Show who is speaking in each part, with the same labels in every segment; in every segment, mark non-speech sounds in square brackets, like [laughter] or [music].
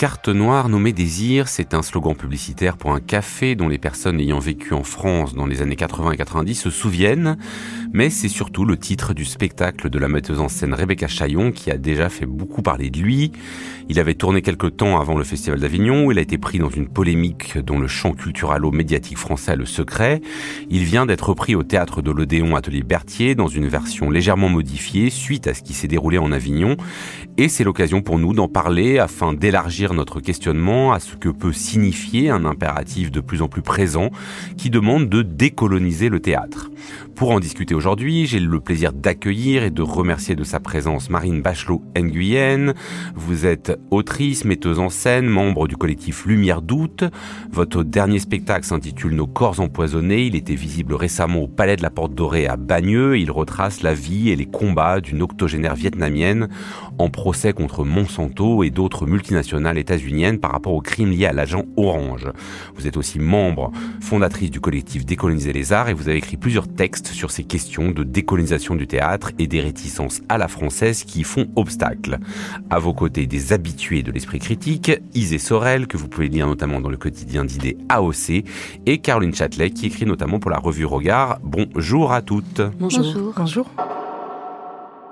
Speaker 1: Carte noire nommée Désir, c'est un slogan publicitaire pour un café dont les personnes ayant vécu en France dans les années 80 et 90 se souviennent, mais c'est surtout le titre du spectacle de la metteuse en scène Rebecca Chaillon qui a déjà fait beaucoup parler de lui. Il avait tourné quelque temps avant le Festival d'Avignon où il a été pris dans une polémique dont le champ culturalo-médiatique français a le secret. Il vient d'être repris au théâtre de l'Odéon Atelier Berthier dans une version légèrement modifiée suite à ce qui s'est déroulé en Avignon et c'est l'occasion pour nous d'en parler afin d'élargir notre questionnement à ce que peut signifier un impératif de plus en plus présent qui demande de décoloniser le théâtre. Pour en discuter aujourd'hui, j'ai le plaisir d'accueillir et de remercier de sa présence Marine Bachelot-Nguyen. Vous êtes autrice, metteuse en scène, membre du collectif Lumière d'août. Votre dernier spectacle s'intitule Nos corps empoisonnés. Il était visible récemment au Palais de la Porte Dorée à Bagneux. Il retrace la vie et les combats d'une octogénaire vietnamienne en procès contre Monsanto et d'autres multinationales états-uniennes par rapport aux crimes liés à l'agent Orange. Vous êtes aussi membre fondatrice du collectif Décoloniser les arts et vous avez écrit plusieurs textes sur ces questions de décolonisation du théâtre et des réticences à la française qui font obstacle. À vos côtés, des habitués de l'esprit critique, Isée Sorel, que vous pouvez lire notamment dans le quotidien d'idées AOC, et Caroline Châtelet, qui écrit notamment pour la revue Regard. Bonjour à toutes.
Speaker 2: Bonjour.
Speaker 3: Bonjour.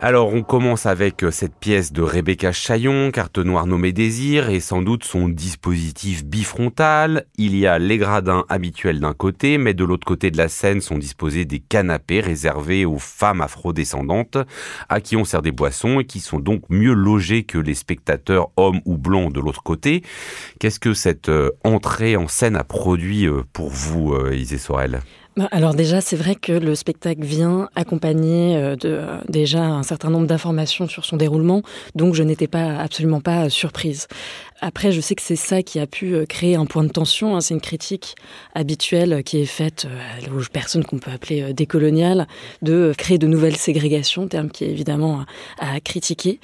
Speaker 1: Alors on commence avec euh, cette pièce de Rebecca Chaillon, carte noire nommée Désir, et sans doute son dispositif bifrontal. Il y a les gradins habituels d'un côté, mais de l'autre côté de la scène sont disposés des canapés réservés aux femmes afrodescendantes, à qui on sert des boissons et qui sont donc mieux logés que les spectateurs hommes ou blancs de l'autre côté. Qu'est-ce que cette euh, entrée en scène a produit euh, pour vous, Isée Sorel?
Speaker 3: Alors déjà, c'est vrai que le spectacle vient accompagné euh, de euh, déjà un certain nombre d'informations sur son déroulement, donc je n'étais pas absolument pas surprise. Après, je sais que c'est ça qui a pu euh, créer un point de tension. Hein. C'est une critique habituelle qui est faite aux personnes qu'on peut appeler décoloniales, de créer de nouvelles ségrégations, terme qui est évidemment à critiquer.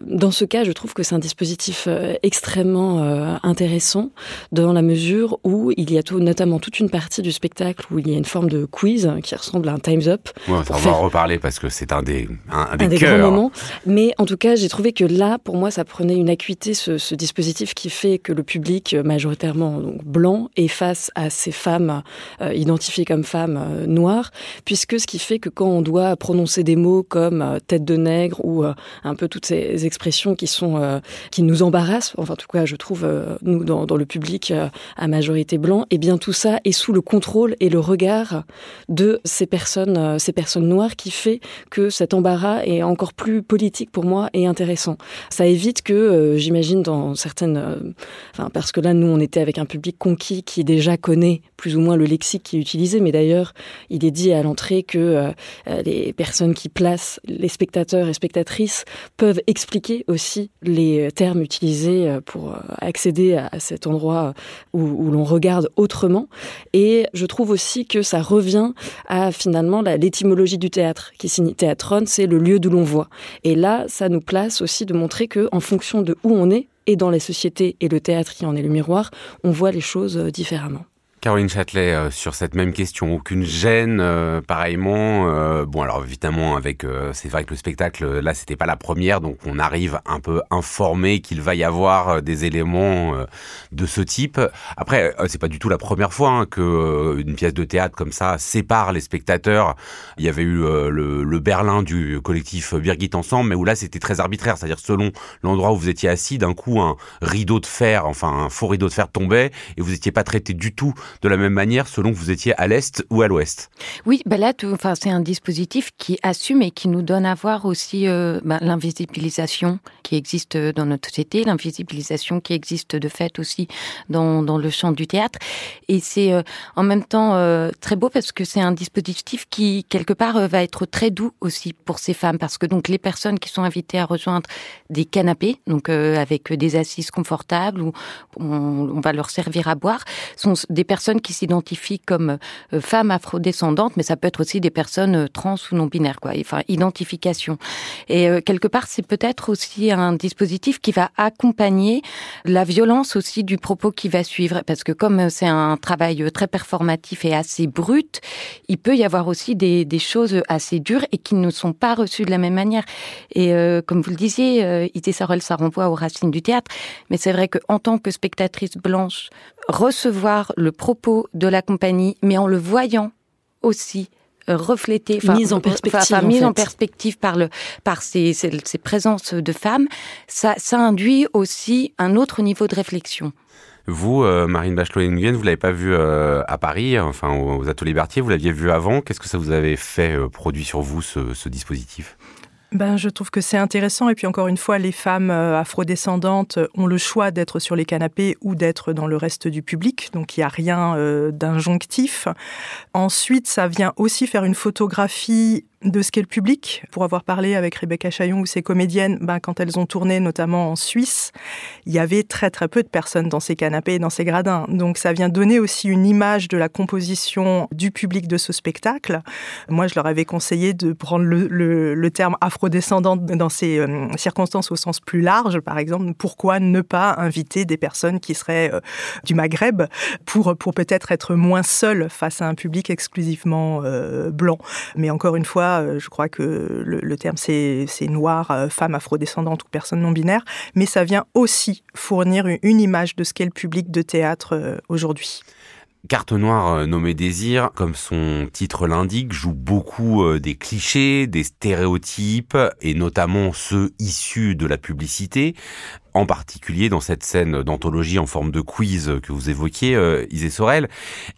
Speaker 3: Dans ce cas, je trouve que c'est un dispositif extrêmement intéressant dans la mesure où il y a tout, notamment toute une partie du spectacle où il y a une forme de quiz qui ressemble à un Time's Up.
Speaker 1: on va en reparler parce que c'est un des, un, des,
Speaker 3: grands moments. Mais en tout cas, j'ai trouvé que là, pour moi, ça prenait une acuité, ce, dispositif qui fait que le public, majoritairement donc, blanc, est face à ces femmes euh, identifiées comme femmes euh, noires, puisque ce qui fait que quand on doit prononcer des mots comme euh, tête de nègre ou un peu toutes ces expressions qui sont qui nous embarrassent, enfin en tout cas, je trouve nous dans, le public à majorité blanc, et eh bien tout ça est sous le contrôle et le regard de ces personnes, euh, ces personnes noires qui fait que cet embarras est encore plus politique pour moi et intéressant. Ça évite que, euh, j'imagine, dans certaines, euh, enfin, parce que là, nous, on était avec un public conquis qui déjà connaît plus ou moins le lexique qui est utilisé, mais d'ailleurs, il est dit à l'entrée que les personnes qui placent les spectateurs et spectatrices peuvent expliquer aussi les termes utilisés pour accéder à cet endroit où, où l'on regarde autrement. Et je trouve aussi que ça revient à finalement l'étymologie du théâtre, qui signifie théâtron, c'est le lieu d'où l'on voit. Et là, ça nous place aussi de montrer que, en fonction de où on est, et dans les sociétés et le théâtre qui en est le miroir, on voit les choses euh, différemment.
Speaker 1: Caroline Châtelet, euh, sur cette même question, aucune gêne, euh, pareillement. Euh, bon, alors évidemment, avec c'est vrai que le spectacle, là, c'était pas la première, donc on arrive un peu informé qu'il va y avoir des éléments de ce type. Après, c'est pas du tout la première fois hein, que une pièce de théâtre comme ça sépare les spectateurs. Il y avait eu le, le, Berlin du collectif Birgit Ensemble, mais où là, c'était très arbitraire, c'est-à-dire selon l'endroit où vous étiez assis, d'un coup, un rideau de fer, enfin un faux rideau de fer tombait, et vous n'étiez pas traité du tout de la même manière selon que vous étiez à l'est ou à l'ouest.
Speaker 4: Oui, bah là, enfin, c'est un dispositif qui assume et qui nous donne à voir aussi euh, bah, l'invisibilisation qui existe dans notre société, l'invisibilisation qui existe de fait aussi dans, dans le champ du théâtre. Et c'est euh, en même temps euh, très beau parce que c'est un dispositif qui, quelque part, va être très doux aussi pour ces femmes parce que donc les personnes qui sont invitées à rejoindre des canapés, donc avec des assises confortables où on, on va leur servir à boire, sont des personnes personnes qui s'identifient comme euh, femmes afrodescendantes, mais ça peut être aussi des personnes euh, trans ou non binaires, quoi. Enfin, identification. Et quelque part, c'est peut-être aussi un dispositif qui va accompagner la violence aussi du propos qui va suivre, parce que comme c'est un travail très performatif et assez brut, il peut y avoir aussi des, des choses assez dures et qui ne sont pas reçues de la même manière. Et comme vous le disiez, euh, Ité Sarol, ça renvoie aux racines du théâtre, mais c'est vrai qu'en tant que spectatrice blanche, recevoir le propos de la compagnie, mais en le voyant aussi euh, reflété,
Speaker 3: mise en perspective,
Speaker 4: mise en, perspective par le par ces, ces, présences de femmes, ça, ça induit aussi un autre niveau de réflexion.
Speaker 1: Vous, euh, Marine Bachelot-Nguyen, vous l'avez pas vu à Paris, enfin aux, Ateliers Berthier, vous l'aviez vu avant. Qu'est-ce que ça vous avait fait produit sur vous ce, ce dispositif?
Speaker 2: Ben, je trouve que c'est intéressant. Et puis encore une fois, les femmes euh, afrodescendantes ont le choix d'être sur les canapés ou d'être dans le reste du public. Donc il n'y a rien euh, d'injonctif. Ensuite, ça vient aussi faire une photographie de ce qu'est le public. Pour avoir parlé avec Rebecca Chaillon ou ses comédiennes, ben, quand elles ont tourné notamment en Suisse, il y avait très très peu de personnes dans ces canapés et dans ces gradins. Donc ça vient donner aussi une image de la composition du public de ce spectacle. Moi, je leur avais conseillé de prendre le, terme afrodescendante dans ces euh, circonstances au sens plus large. Par exemple, pourquoi ne pas inviter des personnes qui seraient euh, du Maghreb pour, pour peut-être être moins seules face à un public exclusivement euh, blanc. Mais encore une fois, euh, je crois que le, terme c'est noir, euh, femme afrodescendante ou personne non binaire, mais ça vient aussi fournir une image de ce qu'est le public de théâtre euh, aujourd'hui.
Speaker 1: Carte noire nommée Désir, comme son titre l'indique, joue beaucoup des clichés, des stéréotypes, et notamment ceux issus de la publicité en particulier dans cette scène d'anthologie en forme de quiz que vous évoquiez, euh, Isée Sorel.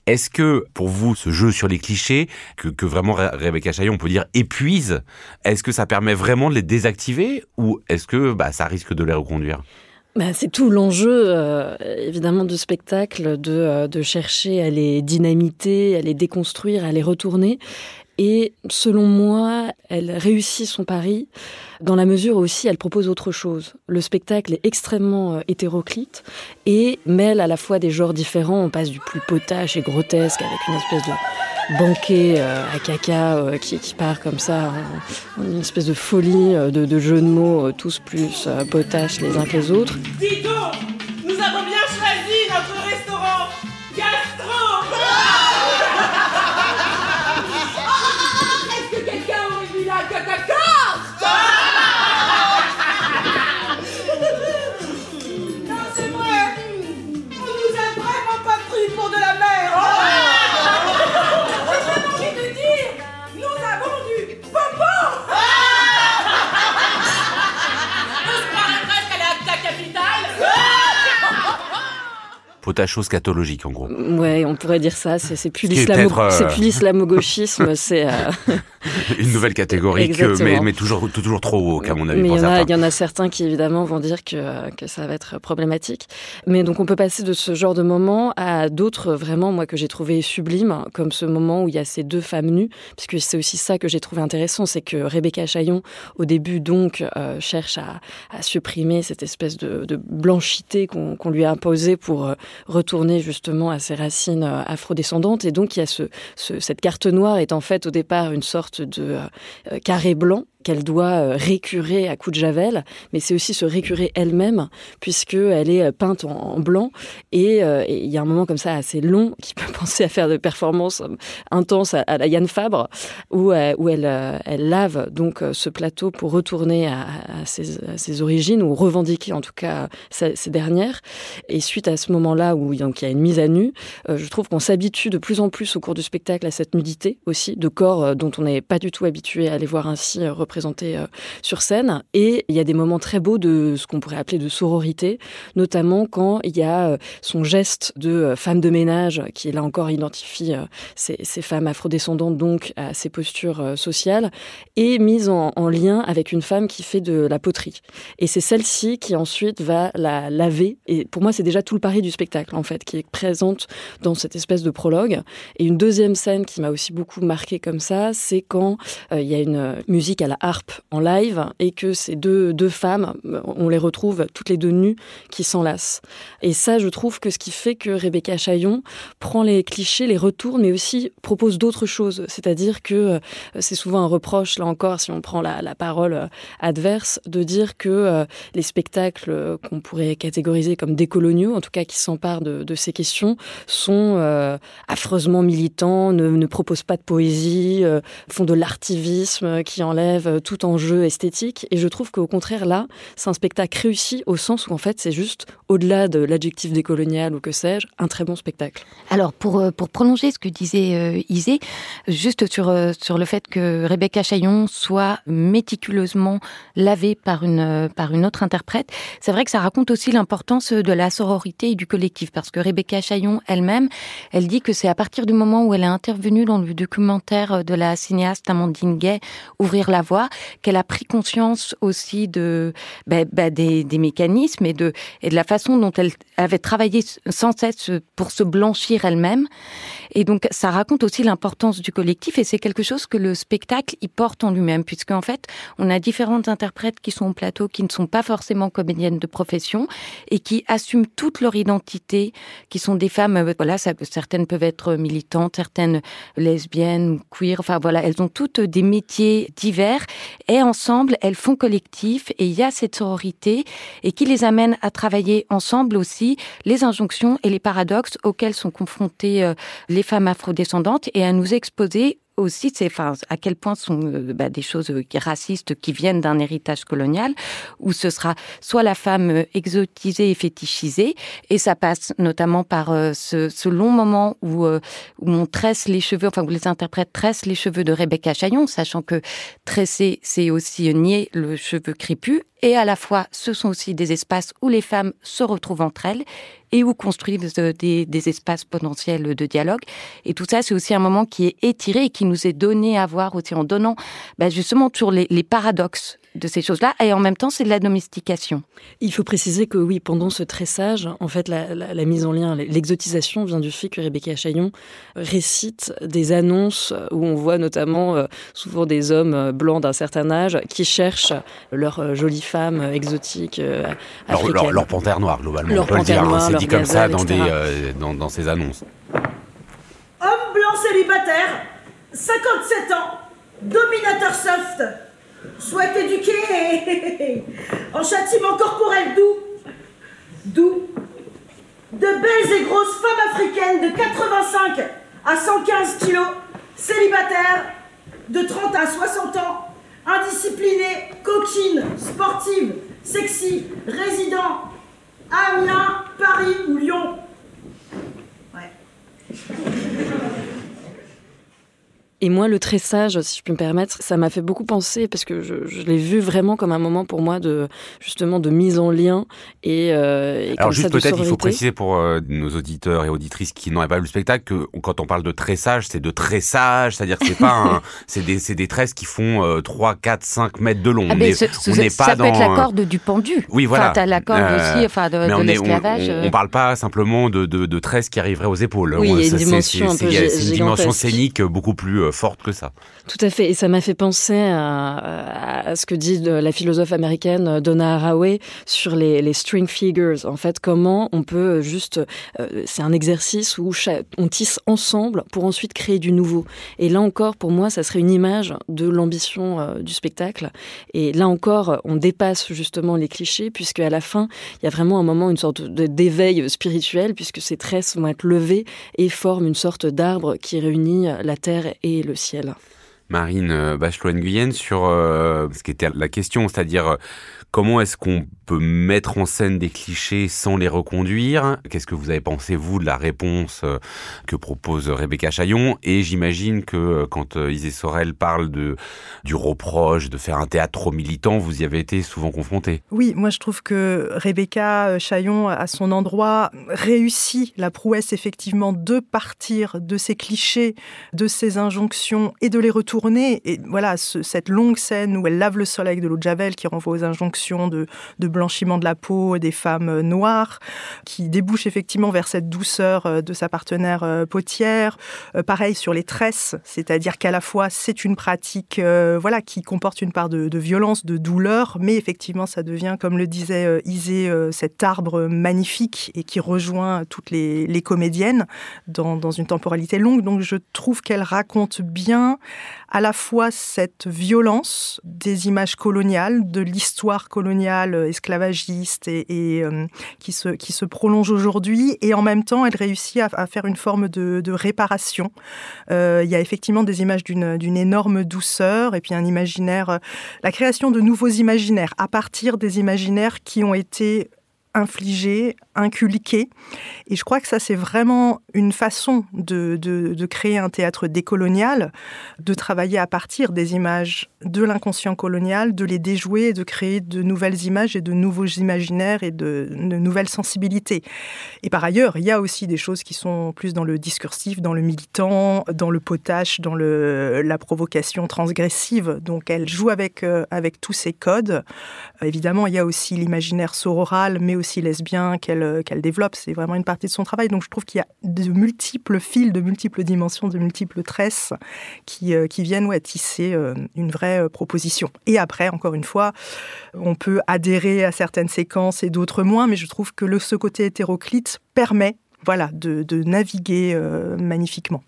Speaker 1: Est-ce que pour vous, ce jeu sur les clichés, que, que vraiment Rebecca Chaillon, on peut dire, épuise, est-ce que ça permet vraiment de les désactiver ou est-ce que bah, ça risque de les reconduire?
Speaker 3: Bah, c'est tout l'enjeu, euh, évidemment, du spectacle, de, euh, de chercher à les dynamiter, à les déconstruire, à les retourner. Et selon moi, elle réussit son pari dans la mesure aussi elle propose autre chose. Le spectacle est extrêmement euh, hétéroclite et mêle à la fois des genres différents. On passe du plus potache et grotesque avec une espèce de banquet euh, à caca euh, qui, qui, part comme ça, une espèce de folie de, de jeux de mots, tous plus potaches les uns que les autres.
Speaker 5: Dis donc, nous avons bien choisi notre
Speaker 1: potachos scatologique en gros.
Speaker 3: Ouais, on pourrait dire ça. C'est plus l'islamo-gauchisme, euh, [laughs] c'est euh,
Speaker 1: une nouvelle catégorie, mais, mais, toujours, toujours trop haut, à mon avis.
Speaker 3: Mais il y, en a certains qui évidemment vont dire que, que ça va être problématique. Mais donc on peut passer de ce genre de moment à d'autres vraiment, moi, que j'ai trouvé sublimes, comme ce moment où il y a ces deux femmes nues, puisque c'est aussi ça que j'ai trouvé intéressant, c'est que Rebecca Chaillon, au début, donc, euh, cherche à, à, supprimer cette espèce de, de blanchité qu'on lui a imposée pour retourner justement à ses racines euh, afrodescendantes. Et donc, il y a ce, cette carte noire est en fait au départ une sorte de euh, carré blanc qu'elle doit euh, récurer à coups de javel, mais c'est aussi se récurer elle-même, puisqu'elle est euh, peinte en, blanc. Euh, et il y a un moment comme ça assez long [laughs] qui peut penser à faire de performances intenses à, la Yann Fabre, où, où elle, elle lave donc ce plateau pour retourner à, ses, origines, ou revendiquer en tout cas ces, dernières. Et suite à ce moment-là où donc, il y a une mise à nu, je trouve qu'on s'habitue de plus en plus au cours du spectacle à cette nudité aussi, de corps dont on n'est pas du tout habitué à les voir ainsi présenté euh, sur scène. Et il y a des moments très beaux de ce qu'on pourrait appeler de sororité, notamment quand il y a euh, son geste de euh, femme de ménage, qui là encore identifie ces, ces femmes afrodescendantes, donc à ses postures sociales, et mise en, en lien avec une femme qui fait de la poterie. Et c'est celle-ci qui ensuite va la laver. Et pour moi, c'est déjà tout le pari du spectacle, en fait, qui est présente dans cette espèce de prologue. Et une deuxième scène qui m'a aussi beaucoup marqué comme ça, c'est quand il y a une musique à la harpe en live et que ces deux, deux femmes, on les retrouve toutes les deux nues, qui s'enlacent. Et ça, je trouve que ce qui fait que Rebecca Chaillon prend les clichés, les retourne, mais aussi propose d'autres choses. C'est-à-dire que euh, c'est souvent un reproche, là encore, si on prend la, la parole euh, adverse, de dire que euh, les spectacles qu'on pourrait catégoriser comme décoloniaux, en tout cas qui s'emparent de, de, ces questions, sont affreusement militants, ne, ne, proposent pas de poésie, font de l'artivisme qui enlève tout enjeu esthétique. Et je trouve qu'au contraire, là, c'est un spectacle réussi au sens où, en fait, c'est juste, au-delà de l'adjectif décolonial ou que sais-je, un très bon spectacle.
Speaker 4: Alors, pour, pour prolonger ce que disait euh, Isée, juste sur, euh, sur le fait que Rebecca Chaillon soit méticuleusement lavée par une, par une autre interprète, c'est vrai que ça raconte aussi l'importance de la sororité et du collectif, parce que Rebecca Chaillon elle-même, elle dit que c'est à partir du moment où elle a intervenu dans le documentaire de la cinéaste Amandine Gay, Ouvrir la voie, qu'elle a pris conscience aussi bah, bah, des, mécanismes et et de la façon dont elle avait travaillé sans cesse pour se blanchir elle-même. Et donc, ça raconte aussi l'importance du collectif et c'est quelque chose que le spectacle y porte en lui-même, puisqu'en fait, on a différentes interprètes qui sont au plateau, qui ne sont pas forcément comédiennes de profession et qui assument toute leur identité, qui sont des femmes, euh, voilà, certaines peuvent être militantes, certaines lesbiennes queer, enfin voilà, elles ont toutes des métiers divers et ensemble, elles font collectif et il y a cette sororité et qui les amène à travailler ensemble aussi les injonctions et les paradoxes auxquels sont confrontées euh, les femmes afrodescendantes et à nous exposer aussi, c'est enfin, à quel point sont euh, bah, des choses euh, racistes qui viennent d'un héritage colonial, où ce sera soit la femme euh, exotisée et fétichisée, et ça passe notamment par ce, long moment où, on tresse les cheveux, enfin où les interprètes tressent les cheveux de Rebecca Chaillon, sachant que tresser, c'est aussi nier le cheveu crépus, et à la fois, ce sont aussi des espaces où les femmes se retrouvent entre elles et où construisent des, des espaces potentiels de dialogue. Et tout ça, c'est aussi un moment qui est étiré et qui nous est donné à voir aussi en donnant bah, justement sur les, les paradoxes de ces choses-là, et en même temps, c'est de la domestication.
Speaker 3: Il faut préciser que oui, pendant ce tressage, en fait, la, la, la mise en lien, l'exotisation vient du fait que Rebecca Chaillon récite des annonces où on voit notamment euh, souvent des hommes euh, blancs d'un certain âge qui cherchent leur euh, jolie femme exotique euh,
Speaker 1: leur, leur, leur, panthère noire, globalement, leur on peut le dire. Hein, c'est dit comme ça dans, des, euh, dans, dans ces annonces.
Speaker 5: Homme blanc célibataire, 57 ans, dominateur soft, souhaite éduquer en châtiment corporel doux. Doux. De belles et grosses femmes africaines de 85 à 115 kilos, célibataires, de 30 à 60 ans, indisciplinées, coquines, sportives, sexy, résidents, Amiens, Paris ou Lyon. Ouais.
Speaker 3: Et moi, le tressage, si je peux me permettre, ça m'a fait beaucoup penser parce que je, je l'ai vu vraiment comme un moment pour moi de justement de mise en lien et, euh, et
Speaker 1: alors juste peut-être il faut préciser pour euh, nos auditeurs et auditrices qui n'auraient pas vu le spectacle que quand on parle de tressage, c'est de tressage, c'est-à-dire que c'est pas un, [laughs] c'est des c'est des tresses qui font euh, 3, 4, 5 mètres de long.
Speaker 4: Ah, mais ce, on n'est pas
Speaker 1: ça
Speaker 4: dans
Speaker 1: peut être
Speaker 4: la corde du pendu.
Speaker 1: Oui, voilà.
Speaker 4: Enfin, t'as la corde euh, aussi, enfin de, de l'esclavage.
Speaker 1: On, on, on, parle pas simplement de de, de tresses qui arriveraient aux épaules.
Speaker 3: Oui, il y a une dimension un peu
Speaker 1: C'est une dimension scénique beaucoup plus euh, forte que ça.
Speaker 3: Tout à fait. Et ça m'a fait penser à, ce que dit la philosophe américaine Donna Haraway sur les, les, string figures. En fait, comment on peut juste. Euh, c'est un exercice où on tisse ensemble pour ensuite créer du nouveau. Et là encore, pour moi, ça serait une image de l'ambition euh, du spectacle. Et là encore, on dépasse justement les clichés, puisque à la fin, il y a vraiment un moment, une sorte d'éveil spirituel, puisque ces tresses vont être levées et forment une sorte d'arbre qui réunit la terre et le ciel.
Speaker 1: Marine Bachelot-Nguyen sur euh, ce qui était la question, c'est-à-dire comment est-ce qu'on peut mettre en scène des clichés sans les reconduire? Qu'est-ce que vous avez pensé, vous, de la réponse que propose Rebecca Chaillon? Et j'imagine que quand Isée Sorel parle de, du reproche de faire un théâtre militant, vous y avez été souvent confronté.
Speaker 2: Oui, moi je trouve que Rebecca Chaillon, à son endroit, réussit la prouesse effectivement de partir de ces clichés, de ces injonctions et de les retourner tourner. Et voilà, cette longue scène où elle lave le sol avec de l'eau de javel qui renvoie aux injonctions de, blanchiment de la peau des femmes noires, qui débouche effectivement vers cette douceur de sa partenaire potière. pareil sur les tresses, c'est-à-dire qu'à la fois c'est une pratique voilà, qui comporte une part de, violence, de douleur, mais effectivement ça devient, comme le disait Isée, cet arbre magnifique et qui rejoint toutes les, comédiennes dans une temporalité longue. Donc je trouve qu'elle raconte bien à la fois cette violence des images coloniales, de l'histoire coloniale esclavagiste et, euh, qui, se, qui se prolonge aujourd'hui, et en même temps, elle réussit à, faire une forme de, réparation. Euh, il y a effectivement des images d'une énorme douceur, et puis un imaginaire, euh, la création de nouveaux imaginaires à partir des imaginaires qui ont été infligés, inculqué. Et je crois que ça, c'est vraiment une façon de, de, créer un théâtre décolonial, de travailler à partir des images de l'inconscient colonial, de les déjouer de créer de nouvelles images et de nouveaux imaginaires et de, nouvelles sensibilités. Et par ailleurs, il y a aussi des choses qui sont plus dans le discursif, dans le militant, dans le potache, dans le, la provocation transgressive. Donc elle joue avec, euh, avec tous ces codes. évidemment, il y a aussi l'imaginaire sororal, mais aussi lesbien qu'elle euh, qu'elle développe. C'est vraiment une partie de son travail. Donc je trouve qu'il y a de multiples fils, de multiples dimensions, de multiples tresses qui, euh, qui viennent ouais, tisser euh, une vraie proposition. Et après, encore une fois, on peut adhérer à certaines séquences et d'autres moins, mais je trouve que ce côté hétéroclite permet voilà, de naviguer magnifiquement.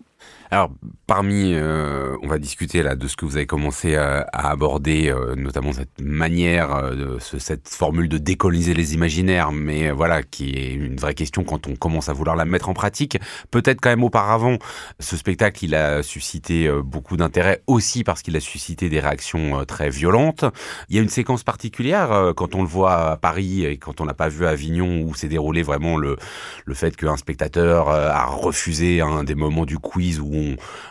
Speaker 1: Alors, parmi, euh, on va discuter là de ce que vous avez commencé à, aborder, euh, notamment cette manière, euh, cette formule de décoloniser les imaginaires, mais voilà, qui est une vraie question quand on commence à vouloir la mettre en pratique. Peut-être quand même auparavant, ce spectacle, il a suscité beaucoup d'intérêt aussi parce qu'il a suscité des réactions très violentes. Il y a une séquence particulière quand on le voit à Paris et quand on n'a pas vu à Avignon où s'est déroulé vraiment le, le fait qu'un spectateur a refusé un des moments du quiz où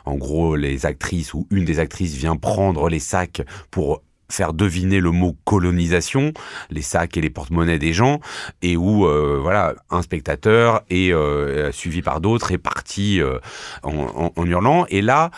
Speaker 1: en gros, les actrices ou une des actrices vient prendre les sacs pour faire deviner le mot colonisation, les sacs et les porte-monnaies des gens, et où euh, voilà un spectateur est euh, suivi par d'autres est parti euh, en, en, hurlant. Et là,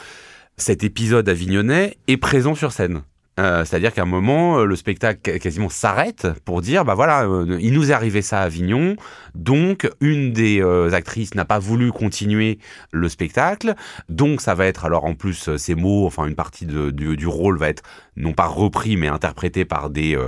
Speaker 1: cet épisode avignonnais est présent sur scène. Euh, c'est-à-dire qu'à un moment, euh, le spectacle quasiment s'arrête pour dire, bah voilà, euh, il nous est arrivé ça à Avignon, donc une des actrices n'a pas voulu continuer le spectacle, donc ça va être alors en plus ces mots, enfin une partie du, du, rôle va être non pas repris mais interprété par des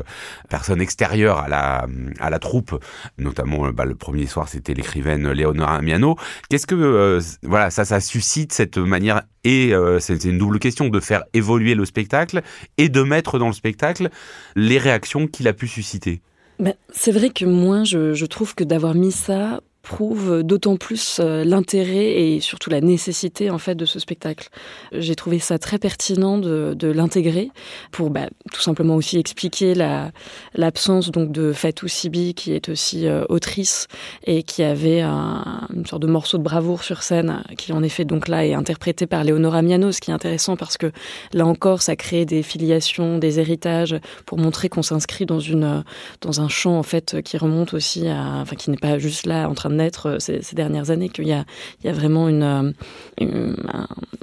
Speaker 1: personnes extérieures à la à la troupe, notamment bah, le premier soir c'était l'écrivaine Léonora Miano. Qu'est-ce que voilà ça ça suscite cette manière et c'est une double question de faire évoluer le spectacle et de mettre dans le spectacle les réactions qu'il a pu susciter?
Speaker 3: Ben, c'est vrai que moi, je trouve que d'avoir mis ça prouve d'autant plus euh, l'intérêt et surtout la nécessité en fait de ce spectacle. J'ai trouvé ça très pertinent de, l'intégrer pour bah, tout simplement aussi expliquer la l'absence donc de Fatou Sibi qui est aussi euh, autrice et qui avait un, une sorte de morceau de bravoure sur scène qui en effet donc là est interprété par Léonora Miano, ce qui est intéressant parce que là encore ça crée des filiations, des héritages pour montrer qu'on s'inscrit dans une dans un champ en fait qui remonte aussi à enfin qui n'est pas juste là en train de euh, ces, dernières années, qu'il y a, il y a vraiment une, euh,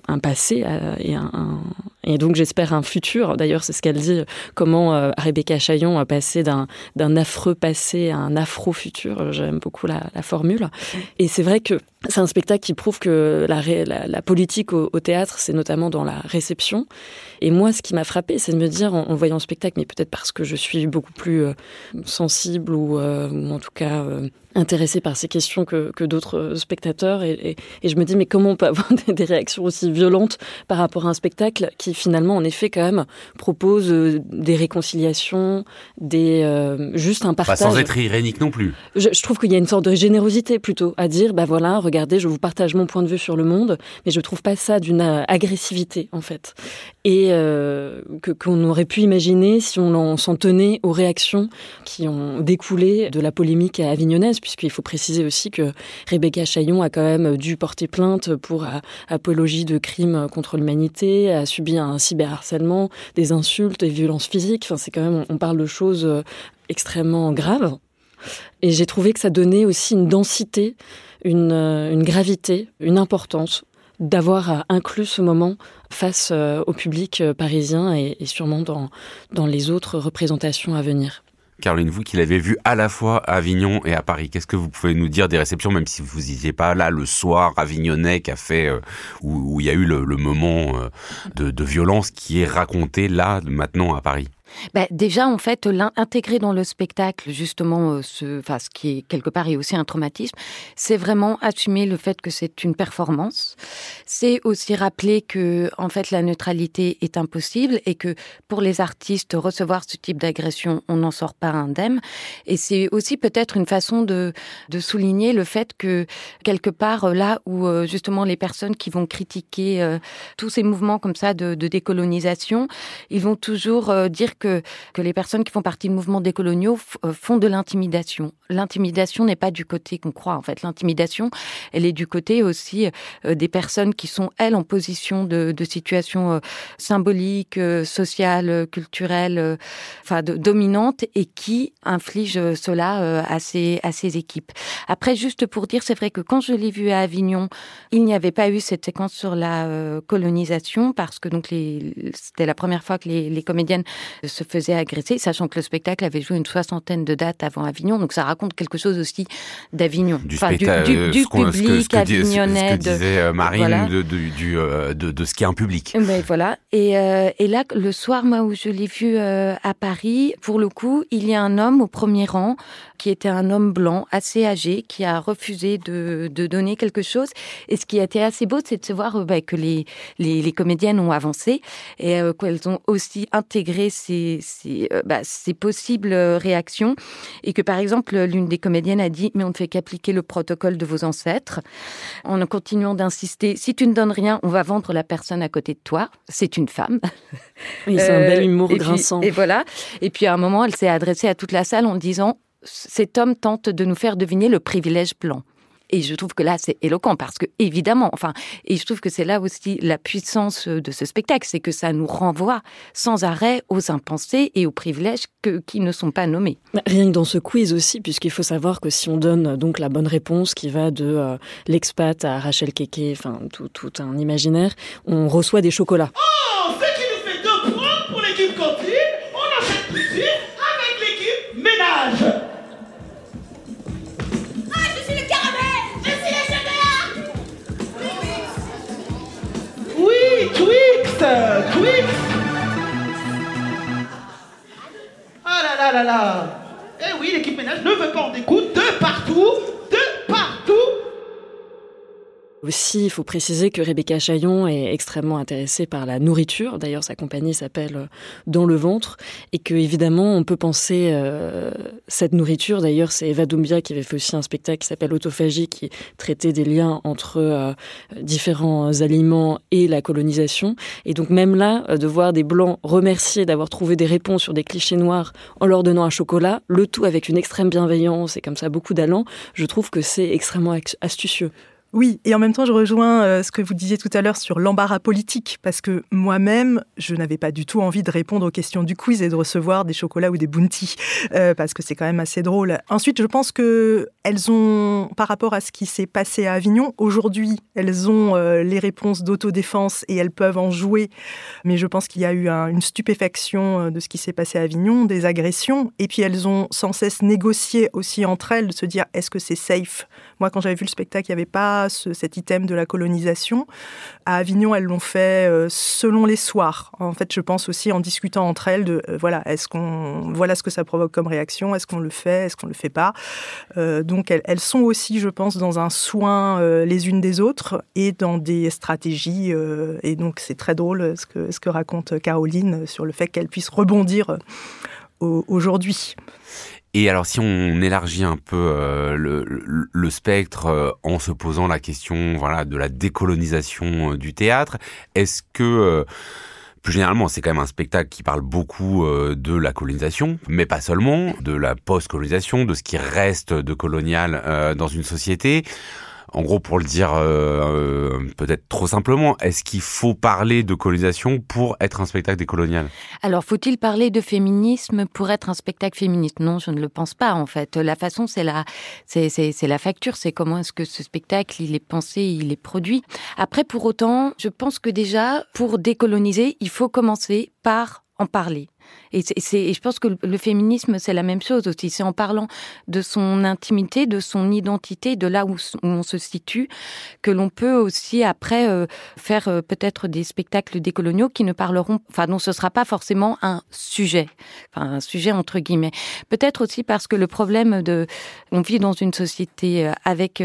Speaker 3: un, passé euh, et un, et donc j'espère un futur. D'ailleurs, c'est ce qu'elle dit. Comment Rebecca Chaillon a passé d'un affreux passé à un afro futur. J'aime beaucoup la, formule. Et c'est vrai que c'est un spectacle qui prouve que la, la, politique au, théâtre, c'est notamment dans la réception. Et moi, ce qui m'a frappé, c'est de me dire, en, voyant le spectacle, mais peut-être parce que je suis beaucoup plus sensible ou, ou, en tout cas intéressée par ces questions que, que d'autres spectateurs. Et, et, je me dis, mais comment on peut avoir [laughs] des, réactions aussi violentes par rapport à un spectacle qui finalement, en effet, quand même, propose euh, des réconciliations, des euh, juste un partage.
Speaker 1: Pas sans être irénique non plus.
Speaker 3: Je, je trouve qu'il y a une sorte de générosité plutôt à dire, bah voilà, regardez, je vous partage mon point de vue sur le monde, mais je trouve pas ça d'une euh, agressivité en fait, et euh, que qu'on aurait pu imaginer si on s'en tenait aux réactions qui ont découlé de la polémique avignonnaise puisqu'il faut préciser aussi que Rebecca Chaillon a quand même dû porter plainte pour apologie de crimes contre l'humanité, a subi un cyberharcèlement, des insultes, des violences physiques. Enfin, c'est quand même, on parle de choses euh, extrêmement graves. Et j'ai trouvé que ça donnait aussi une densité, une, euh, une gravité, une importance d'avoir inclus ce moment face au public parisien et, sûrement dans, dans les autres représentations à venir.
Speaker 1: Caroline, vous qui l'avez vu à la fois à Avignon et à Paris, qu'est-ce que vous pouvez nous dire des réceptions, même si vous n'étiez pas là le soir avignonnais qu'a fait, où, il y a eu le, moment de violence qui est raconté là, maintenant à Paris?
Speaker 4: Bah, déjà, en fait, l'intégrer dans le spectacle, justement, euh, ce, enfin, ce qui est quelque part est aussi un traumatisme, c'est vraiment assumer le fait que c'est une performance. C'est aussi rappeler que, en fait, la neutralité est impossible et que pour les artistes, recevoir ce type d'agression, on n'en sort pas indemne. Et c'est aussi peut-être une façon de, de souligner le fait que, quelque part, euh, là où, euh, justement, les personnes qui vont critiquer tous ces mouvements comme ça de, de décolonisation, ils vont toujours dire que, les personnes qui font partie du mouvement décoloniaux euh, font de l'intimidation. L'intimidation n'est pas du côté qu'on croit, en fait. L'intimidation, elle est du côté aussi euh, des personnes qui sont, elles, en position de, situation euh, symbolique, sociale, culturelle, enfin, dominante et qui infligent cela à ces, à ces équipes. Après, juste pour dire, c'est vrai que quand je l'ai vu à Avignon, il n'y avait pas eu cette séquence sur la colonisation parce que donc c'était la première fois que les, les comédiennes se faisait agresser, sachant que le spectacle avait joué une soixantaine de dates avant Avignon. Donc ça raconte quelque chose aussi d'Avignon.
Speaker 1: Du, enfin, du, du, public avignonnais. Ce que disait euh, Marine de, du, euh, de, de, ce qui est un public.
Speaker 4: Mais voilà. Et, euh, et là, le soir, moi, où je l'ai vu à Paris, pour le coup, il y a un homme au premier rang qui était un homme blanc, assez âgé, qui a refusé de, de donner quelque chose. Et ce qui a été assez beau, c'est de se voir bah, que les, les, les, comédiennes ont avancé et qu'elles ont aussi intégré ces euh, bah, ces, possibles réactions. Et que par exemple, l'une des comédiennes a dit, mais on ne fait qu'appliquer le protocole de vos ancêtres. En continuant d'insister, si tu ne donnes rien, on va vendre la personne à côté de toi. C'est une femme.
Speaker 3: Oui, c'est un bel humour grinçant.
Speaker 4: et voilà. Et puis à un moment, elle s'est adressée à toute la salle en disant, cet homme tente de nous faire deviner le privilège blanc. Et je trouve que là, c'est éloquent parce que, évidemment, enfin, et je trouve que c'est là aussi la puissance de ce spectacle, c'est que ça nous renvoie sans arrêt aux impensés et aux privilèges que, qui ne sont pas nommés.
Speaker 3: Bah, rien que dans ce quiz aussi, puisqu'il faut savoir que si on donne donc la bonne réponse qui va de euh, l'expat à Rachel Keke, enfin, tout, tout un imaginaire, on reçoit des chocolats.
Speaker 5: Oh, Twix Ah là là là là. Eh oui, l'équipe ménage ne veut pas en découdre. De partout, de partout
Speaker 3: aussi, il faut préciser que Rebecca Chaillon est extrêmement intéressée par la nourriture. D'ailleurs, sa compagnie s'appelle euh, Dans le ventre. Et que, évidemment, on peut penser euh, cette nourriture. D'ailleurs, c'est Eva Doumbia qui avait fait aussi un spectacle qui s'appelle Autophagie, qui traitait des liens entre euh, différents aliments et la colonisation. Et donc, même là, de voir des Blancs remercier d'avoir trouvé des réponses sur des clichés noirs en leur donnant un chocolat, le tout avec une extrême bienveillance et comme ça beaucoup d'allant, je trouve que c'est extrêmement astucieux.
Speaker 2: Oui, et en même temps, je rejoins euh, ce que vous disiez tout à l'heure sur l'embarras politique, parce que moi-même, je n'avais pas du tout envie de répondre aux questions du quiz et de recevoir des chocolats ou des bounties, euh, parce que c'est quand même assez drôle. Ensuite, je pense que elles ont, par rapport à ce qui s'est passé à Avignon, aujourd'hui, elles ont euh, les réponses d'autodéfense et elles peuvent en jouer. Mais je pense qu'il y a eu une stupéfaction de ce qui s'est passé à Avignon, des agressions, et puis elles ont sans cesse négocié aussi entre elles de se dire est-ce que c'est safe? Moi, quand j'avais vu le spectacle, il n'y avait pas cet item de la colonisation. À Avignon, elles l'ont fait euh, selon les soirs. En fait, je pense aussi en discutant entre elles de euh, voilà, est-ce qu'on voilà ce que ça provoque comme réaction, est-ce qu'on le fait, est-ce qu'on le fait pas. Euh, donc elles, sont aussi, je pense, dans un soin les unes des autres et dans des stratégies. et donc c'est très drôle ce que ce que raconte Caroline sur le fait qu'elle puisse rebondir aujourd'hui.
Speaker 1: Et alors, si on élargit un peu euh, le, spectre euh, en se posant la question, voilà, de la décolonisation euh, du théâtre, est-ce que plus généralement, c'est quand même un spectacle qui parle beaucoup de la colonisation, mais pas seulement, de la post-colonisation, de ce qui reste de colonial dans une société En gros, pour le dire euh, peut-être trop simplement, est-ce qu'il faut parler de colonisation pour être un spectacle décolonial
Speaker 4: Alors, faut-il parler de féminisme pour être un spectacle féministe? Non, je ne le pense pas en fait. La façon, c'est la, c'est, c'est la facture, c'est comment est-ce que ce spectacle il est pensé, il est produit. Après, pour autant, je pense que déjà, pour décoloniser, il faut commencer par en parler. Et, je pense que le féminisme, c'est la même chose aussi. C'est en parlant de son intimité, de son identité, de là où, on se situe, que l'on peut aussi après euh, faire euh, peut-être des spectacles décoloniaux qui ne parleront, enfin, dont ce sera pas forcément un sujet, enfin, un sujet entre guillemets. Peut-être aussi parce que le problème de, on vit dans une société euh, avec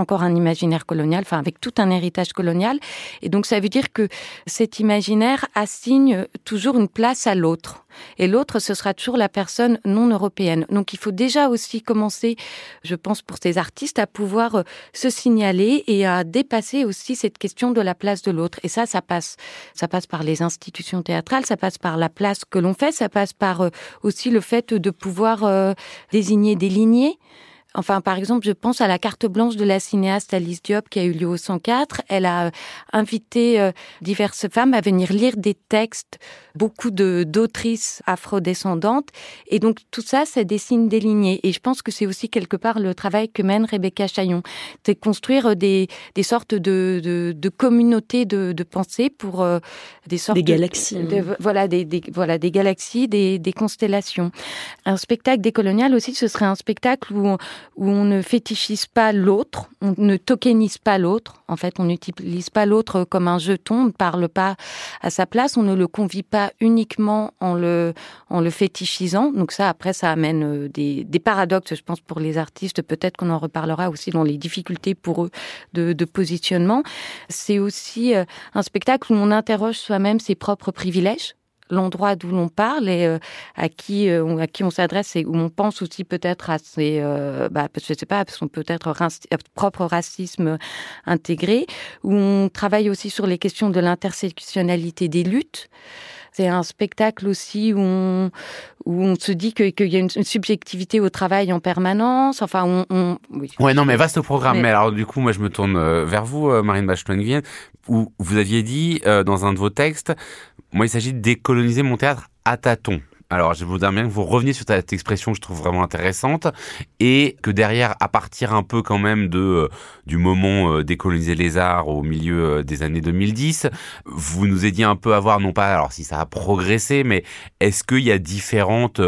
Speaker 4: encore un imaginaire colonial, enfin avec tout un héritage colonial. Et donc ça veut dire que cet imaginaire assigne toujours une place à l'autre. Et l'autre, ce sera toujours la personne non européenne. Donc il faut déjà aussi commencer, je pense, pour ces artistes, à pouvoir euh, se signaler et à dépasser aussi cette question de la place de l'autre. Et ça, ça passe, ça passe par les institutions théâtrales, ça passe par la place que l'on fait, ça passe par euh, aussi le fait de pouvoir euh, désigner des lignées. Enfin, par exemple, je pense à la carte blanche de la cinéaste Alice Diop qui a eu lieu au 104. Elle a euh, invité euh, diverses femmes à venir lire des textes, beaucoup de d'autrices afrodescendantes. Et donc, tout ça, ça dessine des lignées. Et je pense que c'est aussi quelque part le travail que mène Rebecca Chaillon. C'est construire des, des sortes de, de, de communautés de, de pensée pour euh, des sortes...
Speaker 3: Des galaxies.
Speaker 4: De, voilà, des, des, voilà, des galaxies, des, des constellations. Un spectacle décolonial aussi, ce serait un spectacle où où on ne fétichise pas l'autre, on ne tokenise pas l'autre. En fait, on n'utilise pas l'autre comme un jeton, on ne parle pas à sa place, on ne le convie pas uniquement en le, en le fétichisant. Donc ça, après, ça amène euh, des, des paradoxes, je pense, pour les artistes. Peut-être qu'on en reparlera aussi dans les difficultés pour eux de, de positionnement. C'est aussi euh, un spectacle où on interroge soi-même ses propres privilèges l'endroit d'où l'on parle et euh, à qui euh, à qui on s'adresse et où on pense aussi peut-être à ses euh, bah, je sais pas son peut-être propre racisme intégré où on travaille aussi sur les questions de l'intersectionnalité des luttes c'est un spectacle aussi où on, où on se dit qu'il y a une, subjectivité au travail en permanence. Enfin, on. on
Speaker 1: oui. Ouais, non, mais vaste programme. Mais, alors, du coup, moi, je me tourne vers vous, Marine bachelot où vous aviez dit dans un de vos textes moi, il s'agit de décoloniser mon théâtre à tâtons. Alors, je voudrais bien que vous reveniez sur cette expression que je trouve vraiment intéressante et que derrière, à partir un peu quand même de euh, du moment euh, décoloniser les arts au milieu euh, des années 2010, vous nous aidiez un peu à voir, non pas alors si ça a progressé, mais est-ce qu'il y a différentes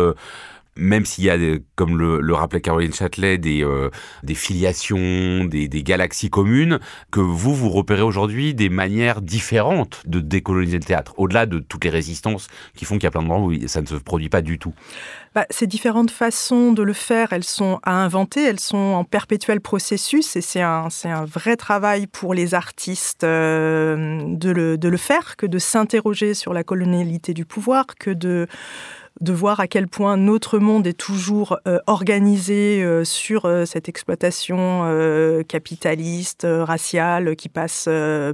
Speaker 1: même s'il y a, comme le, rappelait Caroline Châtelet, des, euh, filiations, des, galaxies communes, que vous, vous repérez aujourd'hui des manières différentes de décoloniser le théâtre, au-delà de toutes les résistances qui font qu'il y a plein de moments où ça ne se produit pas du tout.
Speaker 2: Bah, ces différentes façons de le faire, elles sont à inventer, elles sont en perpétuel processus et c'est un, un vrai travail pour les artistes euh, de le faire, que de s'interroger sur la colonialité du pouvoir, que de de voir à quel point notre monde est toujours euh, organisé euh, sur euh, cette exploitation capitaliste, raciale, qui passe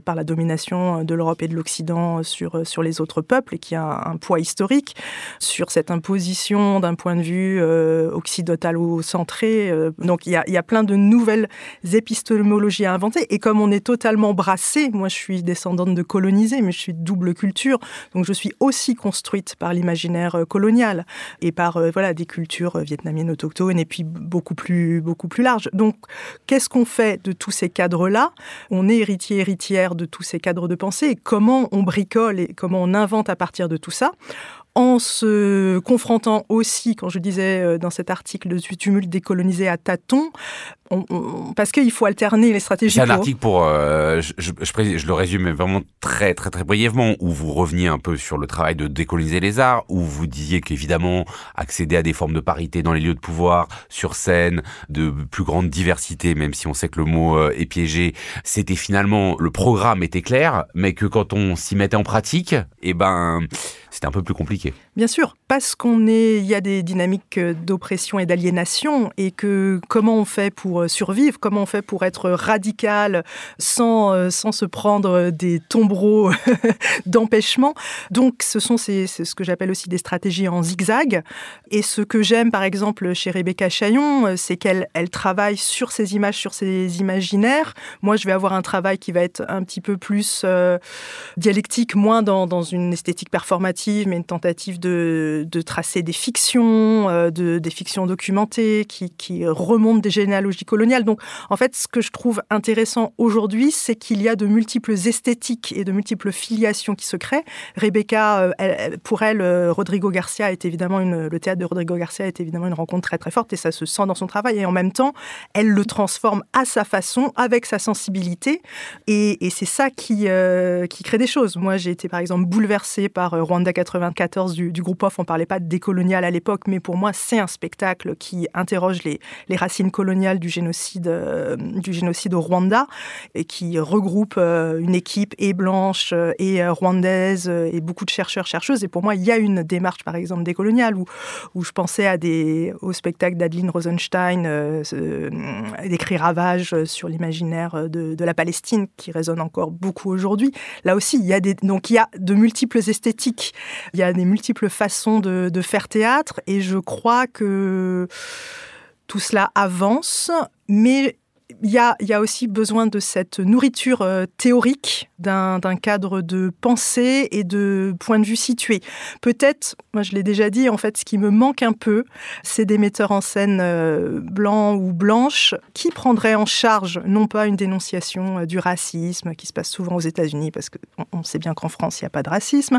Speaker 2: par la domination de l'Europe et de l'Occident sur, sur les autres peuples et qui a un, poids historique, sur cette imposition d'un point de vue occidentalo-centré. donc il y, a, il y a plein de nouvelles épistémologies à inventer. Et comme on est totalement brassé, moi je suis descendante de colonisés, mais je suis double culture, donc je suis aussi construite par l'imaginaire et par euh, voilà des cultures euh, vietnamiennes autochtones et puis beaucoup plus beaucoup plus larges. Donc qu'est-ce qu'on fait de tous ces cadres-là? On est héritier héritière de tous ces cadres de pensée comment on bricole et comment on invente à partir de tout ça? En se confrontant aussi, quand je disais euh, dans cet article de tumulte décolonisé à tâtons, parce qu'il faut alterner les stratégies.
Speaker 1: C'est un article pour, euh, je, je, je, le résume vraiment très très très brièvement, où vous reveniez un peu sur le travail de décoloniser les arts, où vous disiez qu'évidemment accéder à des formes de parité dans les lieux de pouvoir, sur scène, de plus grande diversité, même si on sait que le mot euh, est piégé, c'était finalement le programme était clair, mais que quand on s'y mettait en pratique, eh ben c'était un peu plus compliqué.
Speaker 2: Bien sûr, parce qu'on est, il y a des dynamiques d'oppression et d'aliénation, et que comment on fait pour pour survivre, comment on fait pour être radical sans, sans se prendre des tombereaux [laughs] d'empêchement. Donc ce sont ce que j'appelle aussi des stratégies en zigzag. Et ce que j'aime par exemple chez Rebecca Chaillon, c'est qu'elle elle travaille sur ces images, sur ces imaginaires. Moi, je vais avoir un travail qui va être un petit peu plus dialectique, moins dans, dans, une esthétique performative, mais une tentative de, de tracer des fictions, euh, de, des fictions documentées qui, remontent des généalogies coloniales. Donc, en fait, ce que je trouve intéressant aujourd'hui, c'est qu'il y a de multiples esthétiques et de multiples filiations qui se créent. Rebecca, euh, pour elle, euh, Rodrigo Garcia est évidemment le théâtre de Rodrigo Garcia est évidemment une rencontre très très forte et ça se sent dans son travail. Et en même temps, elle le transforme à sa façon, avec sa sensibilité. Et, c'est ça qui, crée des choses. Moi, j'ai été par exemple bouleversée par Rwanda 94 du, du groupe Off. On parlait pas de décolonial à l'époque, mais pour moi, c'est un spectacle qui interroge les, racines coloniales du génocide, euh, du génocide au Rwanda et qui regroupe euh, une équipe et blanche et rwandaise et beaucoup de chercheurs, chercheuses. Et pour moi, il y a une démarche, par exemple, décoloniale où, où je pensais à des, au spectacle d'Adeline Rosenstein, euh, d'écrit Ravage sur l'imaginaire de, de, la Palestine, qui résonne encore beaucoup aujourd'hui. Là aussi, il y a des, donc il y a de multiples esthétiques, il y a des multiples façons de, de faire théâtre, et je crois que tout cela avance, mais il y, a, y a, aussi besoin de cette nourriture euh, théorique d'un cadre de pensée et de point de vue situé. Peut-être, moi je l'ai déjà dit, en fait, ce qui me manque un peu, c'est des metteurs en scène euh, blancs ou blanches qui prendraient en charge non pas une dénonciation euh, du racisme qui se passe souvent aux États-Unis, parce qu'on on sait bien qu'en France il n'y a pas de racisme,